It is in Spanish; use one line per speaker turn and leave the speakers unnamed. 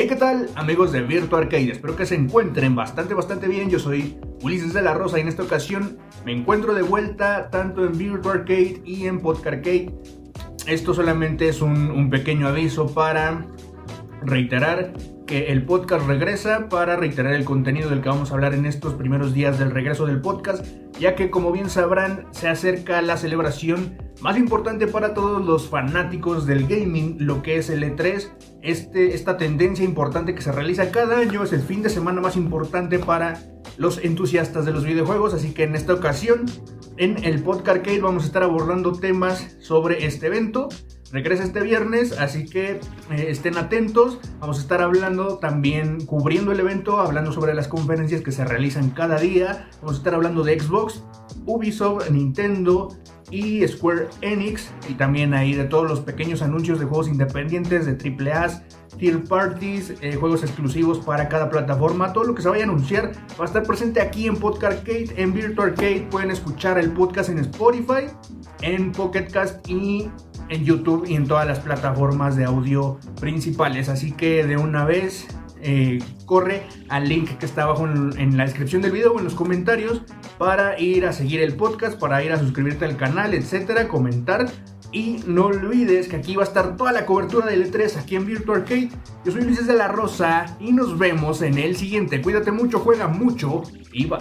Hey, ¿qué tal amigos de Virtua Arcade? Espero que se encuentren bastante, bastante bien. Yo soy Ulises de la Rosa y en esta ocasión me encuentro de vuelta tanto en Virtua Arcade y en Arcade. Esto solamente es un pequeño aviso para reiterar que el podcast regresa para reiterar el contenido del que vamos a hablar en estos primeros días del regreso del podcast, ya que como bien sabrán se acerca la celebración más importante para todos los fanáticos del gaming, lo que es el E3, este, esta tendencia importante que se realiza cada año, es el fin de semana más importante para los entusiastas de los videojuegos, así que en esta ocasión en el podcast arcade vamos a estar abordando temas sobre este evento. Regresa este viernes, así que eh, estén atentos. Vamos a estar hablando también, cubriendo el evento, hablando sobre las conferencias que se realizan cada día. Vamos a estar hablando de Xbox, Ubisoft, Nintendo, y Square Enix y también ahí de todos los pequeños anuncios de juegos independientes, de AAA, third parties, eh, juegos exclusivos para cada plataforma, todo lo que se vaya a anunciar va a estar presente aquí en Podcast Arcade, en Virtual Arcade, pueden escuchar el podcast en Spotify, en Pocket Cast y en YouTube y en todas las plataformas de audio principales, así que de una vez eh, corre al link que está abajo en, la descripción del video o en los comentarios para ir a seguir el podcast, para ir a suscribirte al canal, etcétera, comentar. Y no olvides que aquí va a estar toda la cobertura del E3 aquí en Virtual Arcade. Yo soy Luis de la Rosa y nos vemos en el siguiente. Cuídate mucho, juega mucho y bye.